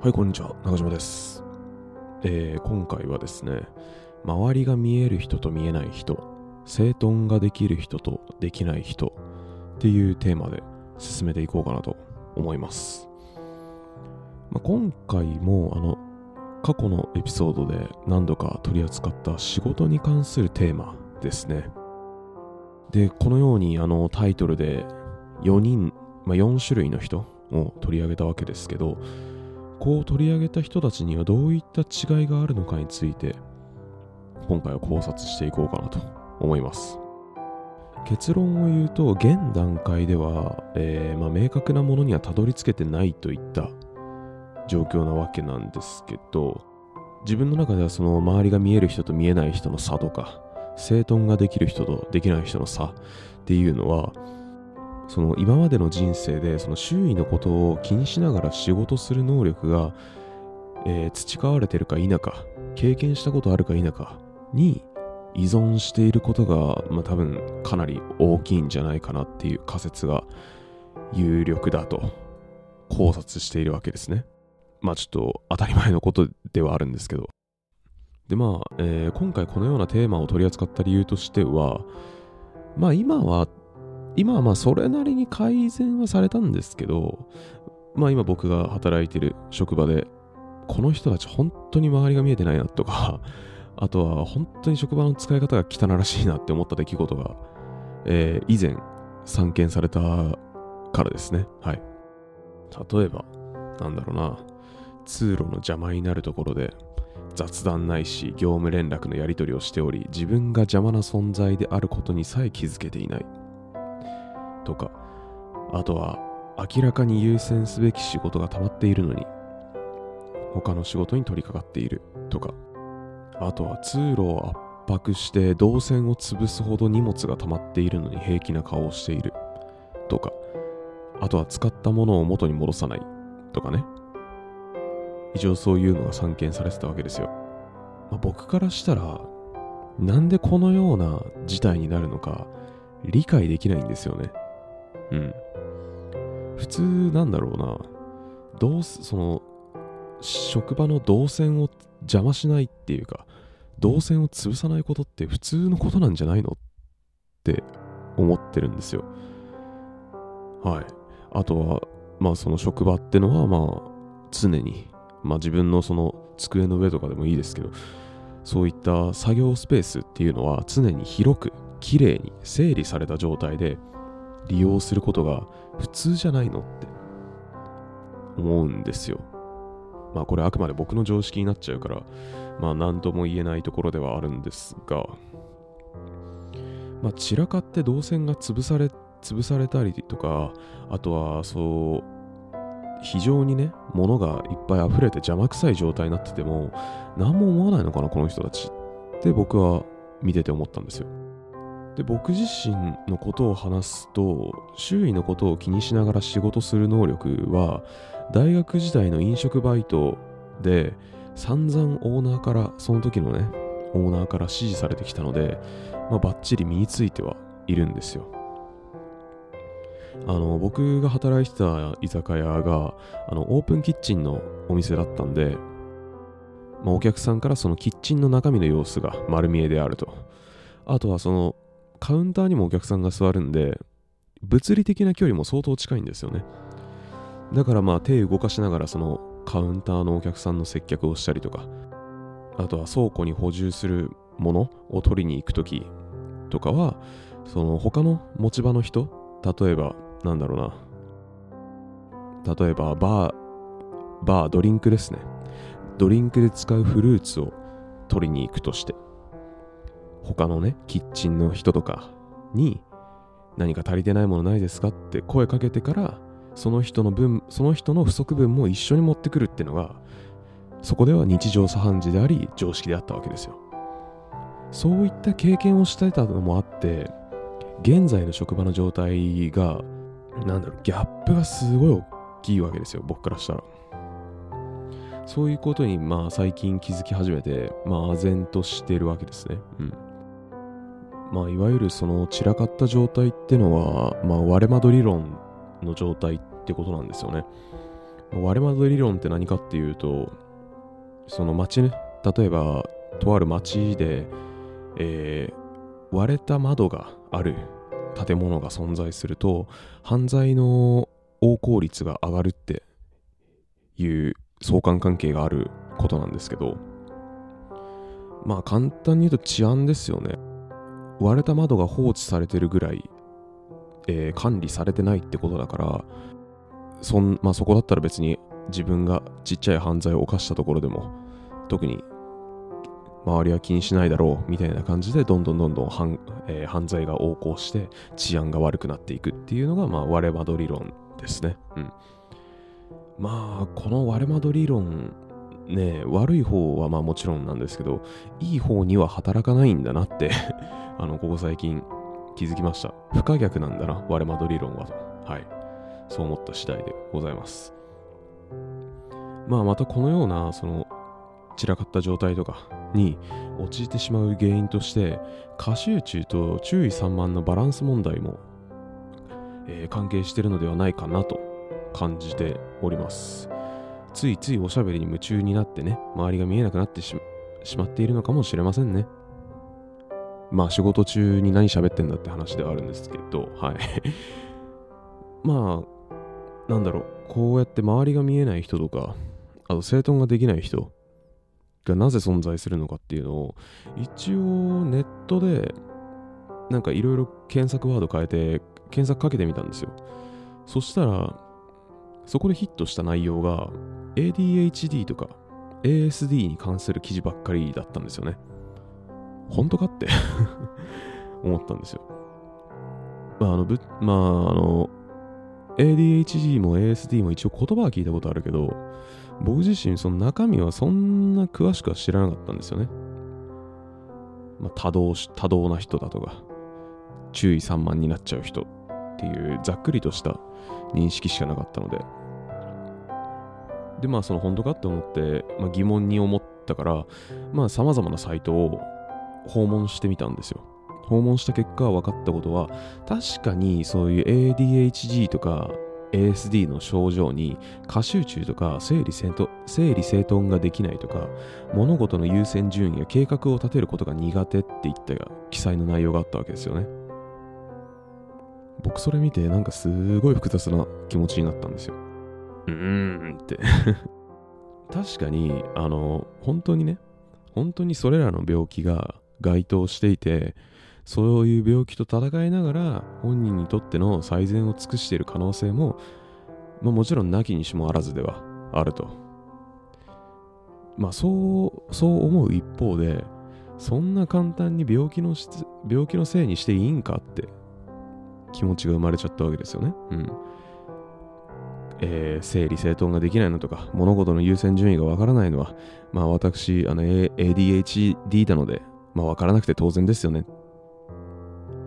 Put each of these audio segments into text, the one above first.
はい、こんにちは。中島です。えー今回はですね、周りが見える人と見えない人、整頓ができる人とできない人っていうテーマで進めていこうかなと思います。まあ、今回も、あの、過去のエピソードで何度か取り扱った仕事に関するテーマですね。で、このようにあのタイトルで4人、まあ、4種類の人を取り上げたわけですけど、こう取り上げた人たちにはどういった違いがあるのかについて今回は考察していこうかなと思います。結論を言うと現段階では、えーまあ、明確なものにはたどり着けてないといった状況なわけなんですけど自分の中ではその周りが見える人と見えない人の差とか整頓ができる人とできない人の差っていうのはその今までの人生でその周囲のことを気にしながら仕事する能力が、えー培われてるか否か経験したことあるか否かに依存していることが、まあ、多分かなり大きいんじゃないかなっていう仮説が有力だと考察しているわけですね。まあちょっと当たり前のことではあるんですけど。でまあ、えー今回このようなテーマを取り扱った理由としてはまあ今は今はまあそれなりに改善はされたんですけど、まあ今僕が働いてる職場で、この人たち本当に周りが見えてないなとか、あとは本当に職場の使い方が汚らしいなって思った出来事が、えー以前散見されたからですね。はい。例えば、なんだろうな、通路の邪魔になるところで、雑談ないし業務連絡のやり取りをしており自分が邪魔な存在であることにさえ気づけていないとかあとは明らかに優先すべき仕事が溜まっているのに他の仕事に取り掛かっているとかあとは通路を圧迫して動線を潰すほど荷物が溜まっているのに平気な顔をしているとかあとは使ったものを元に戻さないとかね。以上そういうのが散見されてたわけですよ、まあ僕からしたらなんでこのような事態になるのか理解できないんですよね。うん。普通なんだろうな。どうす、その、職場の動線を邪魔しないっていうか、動線を潰さないことって普通のことなんじゃないのって思ってるんですよ。はい。あとは、まあその職場ってのは、まあ常に、まあ自分のその机の上とかでもいいですけど、そういった作業スペースっていうのは常に広く、綺麗に整理された状態で利用することが普通じゃないのって思うんですよ。まあこれあくまで僕の常識になっちゃうから、まあ何とも言えないところではあるんですが、まあ散らかって動線が潰され、潰されたりとか、あとはそう、非常にね、物がいっぱい溢れて邪魔くさい状態になってても、何も思わないのかな、この人たちって僕は見てて思ったんですよ。で僕自身のことを話すと周囲のことを気にしながら仕事する能力は大学時代の飲食バイトで散々オーナーからその時のねオーナーから指示されてきたので、まあ、バッチリ身についてはいるんですよ。あの僕が働いてた居酒屋があのオープンキッチンのお店だったんで、まあ、お客さんからそのキッチンの中身の様子が丸見えであると。あとはそのカウンターにもお客さんが座るんで、物理的な距離も相当近いんですよね。だからまあ手動かしながらそのカウンターのお客さんの接客をしたりとか、あとは倉庫に補充するものを取りに行くときとかは、その他の持ち場の人、例えば、なんだろうな。例えば、バー、バー、ドリンクですね。ドリンクで使うフルーツを取りに行くとして、他のね、キッチンの人とかに何か足りてないものないですかって声かけてから、その人の分、その人の不足分も一緒に持ってくるっていうのが、そこでは日常茶飯事であり、常識であったわけですよ。そういった経験をしてたのもあって、現在の職場の状態が、なんだろう、ギャップがすごい大きいわけですよ、僕からしたら。そういうことに、まあ、最近気づき始めて、まあ、唖然としてるわけですね。うん。まあ、いわゆるその散らかった状態ってのは、まあ、割れ窓理論の状態ってことなんですよね。割れ窓理論って何かっていうと、その街ね、例えば、とある街で、えー、割れた窓がある建物が存在すると、犯罪の横行率が上がるっていう相関関係があることなんですけど、まあ簡単に言うと治安ですよね。割れた窓が放置されてるぐらい、えー、管理されてないってことだからそん、まあ、そこだったら別に自分がちっちゃい犯罪を犯したところでも特に周りは気にしないだろうみたいな感じでどんどんどんどん犯,、えー、犯罪が横行して治安が悪くなっていくっていうのが、まあ、割れ窓理論ですね。うん、まあこの割れ窓理論ね悪い方はまあもちろんなんですけどいい方には働かないんだなって あのここ最近気づきました。不可逆なんだな割れ窓理論はと。はい。そう思った次第でございます。まあまたこのようなその散らかった状態とかに陥ってしまう原因として過集中と注意散漫のバランス問題も、えー、関係してるのではないかなと感じております。ついついおしゃべりに夢中になってね周りが見えなくなってしまっているのかもしれませんね。まあ仕事中に何喋ってんだって話ではあるんですけどはい。まあなんだろう。こうやって周りが見えない人とかあと整頓ができない人がなぜ存在するのかっていうのを一応ネットでなんかいろいろ検索ワード変えて検索かけてみたんですよ。そしたらそこでヒットした内容が ADHD とか ASD に関する記事ばっかりだったんですよね。本当かって？思ったんですよ。まああのぶまああの ADHD も ASD も一応言葉は聞いたことあるけど僕自身その中身はそんな詳しくは知らなかったんですよね。まあ、多動し、多動な人だとか、注意散漫になっちゃう人。っていうざっくりとした認識しかなかったので。で、まあその本当かって思って、まあ、疑問に思ったから、まあ様々なサイトを訪問してみたんですよ。訪問した結果分かったことは、確かにそういう ADHD とか ASD の症状に過集中とか整理整頓整頓ができないとか物事の優先順位や計画を立てることが苦手っていった記載の内容があったわけですよね僕それ見てなんかすごい複雑な気持ちになったんですようーんって 確かにあの本当にね本当にそれらの病気が該当していてそういう病気と戦いながら本人にとっての最善を尽くしている可能性も、まあ、もちろんなきにしもあらずではあると。まあそうそう思う一方でそんな簡単に病気の病気のせいにしていいんかって気持ちが生まれちゃったわけですよね。うんえー、整理整頓ができないのとか物事の優先順位がわからないのはまあ私あの ADHD なのでまあわからなくて当然ですよね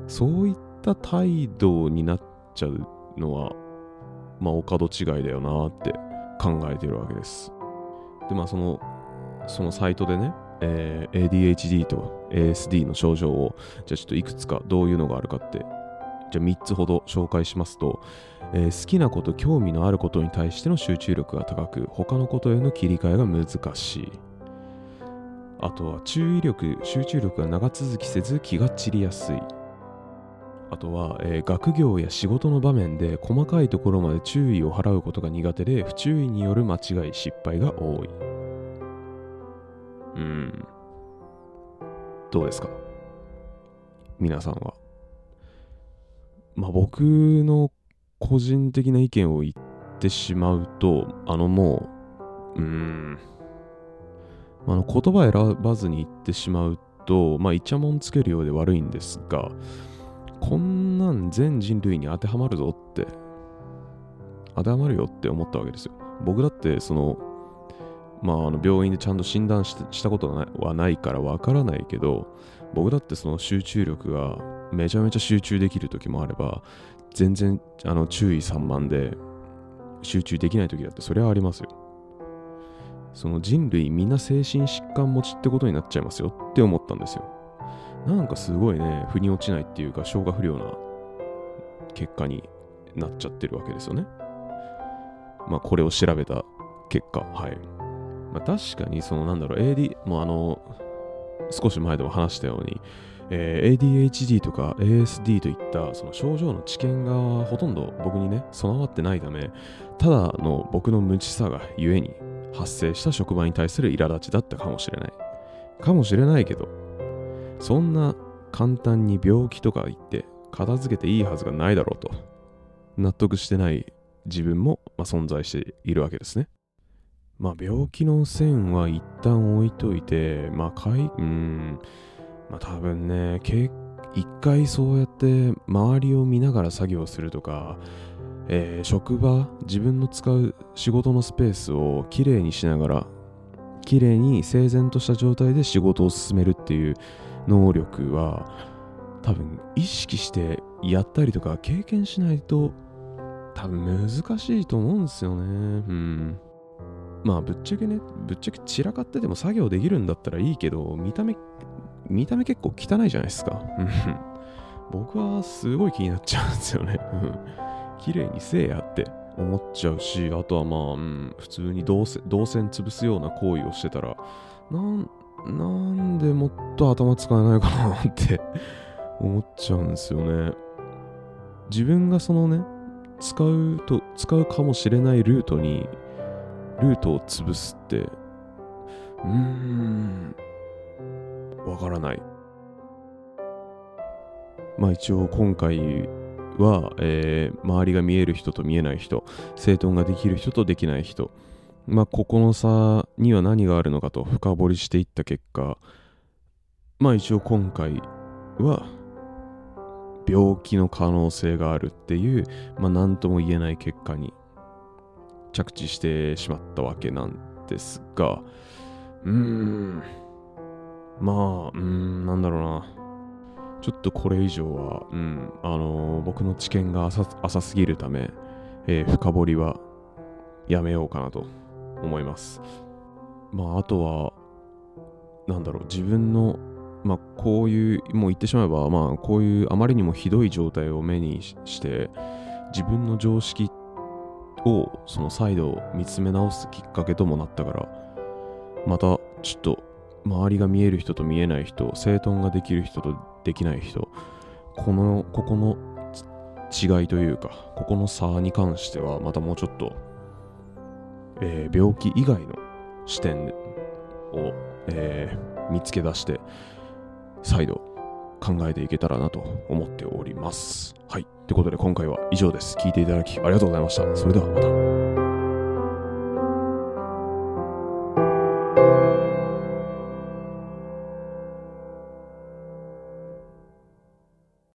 そういった態度になっちゃうのは、まあ、お門違いだよなって考えてるわけです。で、まあ、その、そのサイトでね、えー、ADHD と ASD の症状を、じゃあちょっといくつかどういうのがあるかって、じゃあ3つほど紹介しますと、えー、好きなこと、興味のあることに対しての集中力が高く、他のことへの切り替えが難しい。あとは注意力、集中力が長続きせず気が散りやすい。あとは、えー、学業や仕事の場面で細かいところまで注意を払うことが苦手で不注意による間違い失敗が多いうんどうですか？皆さんは？まあ僕の個人的な意見を言ってしまうとあのもううんあの言葉選ばずに言ってしまうとまあイチャモンつけるようで悪いんですがこんなん全人類に当てはまるぞって、当てはまるよって思ったわけですよ。僕だってその、まあ、あの病院でちゃんと診断したことはないからわからないけど、僕だってその集中力がめちゃめちゃ集中できる時もあれば、全然あの注意散漫で集中できない時だってそれはありますよ。その人類みんな精神疾患持ちってことになっちゃいますよって思ったんですよ。なんかすごいね、腑に落ちないっていうか、消化不良な結果になっちゃってるわけですよね。まあ、これを調べた結果、はい。まあ、確かに、そのなんだろう、AD、もうあの、少し前でも話したように、えー、ADHD とか ASD といったその症状の知見がほとんど僕にね備わってないためただの僕の無知さがゆえに発生した職場に対する苛立ちだったかもしれない。かもしれないけどそんな簡単に病気とか言って片付けていいはずがないだろうと納得してない自分も、まあ、存在しているわけですね。まあ病気の線は一旦置いといてまあかいうんまあ多分ね一回そうやって周りを見ながら作業するとかえー、職場自分の使う仕事のスペースをきれいにしながらきれいに整然とした状態で仕事を進めるっていう能力は多分意識してやったりとか経験しないと多分難しいと思うんですよね。うん。まあぶっちゃけね、ぶっちゃけ散らかってても作業できるんだったらいいけど、見た目、見た目結構汚いじゃないですか。僕はすごい気になっちゃうんですよね。綺麗にせえやって思っちゃうし、あとはまあ、うん、普通に動線動線潰すような行為をしてたら、なん、なんでもっと頭使えないかなって 思っちゃうんですよね。自分がそのね、使うと、使うかもしれないルートに、ルートを潰すって、うーん、わからない。まあ一応今回は、えー、周りが見える人と見えない人、整頓ができる人とできない人、まあ、ここの差には何があるのかと深掘りしていった結果、まあ一応今回は病気の可能性があるっていう、まあ何とも言えない結果に着地してしまったわけなんですが、うーん、まあ、うーん、なんだろうな。ちょっとこれ以上は、うん、あのー、僕の知見が浅浅すぎるため、えー、深掘りはやめようかなと思います。まあ、あとは、なんだろう、自分の、まあ、こういう、もう言ってしまえば、まあ、こういうあまりにもひどい状態を目にして、自分の常識を、その再度見つめ直すきっかけともなったから、また、ちょっと、周りが見える人と見えない人、整頓ができる人とできない人、この、ここの違いというか、ここの差に関しては、またもうちょっと、えー、病気以外の視点を、えー、見つけ出して、再度考えていけたらなと思っております。はい。ということで今回は以上です。聞いていただきありがとうございました。それではまた。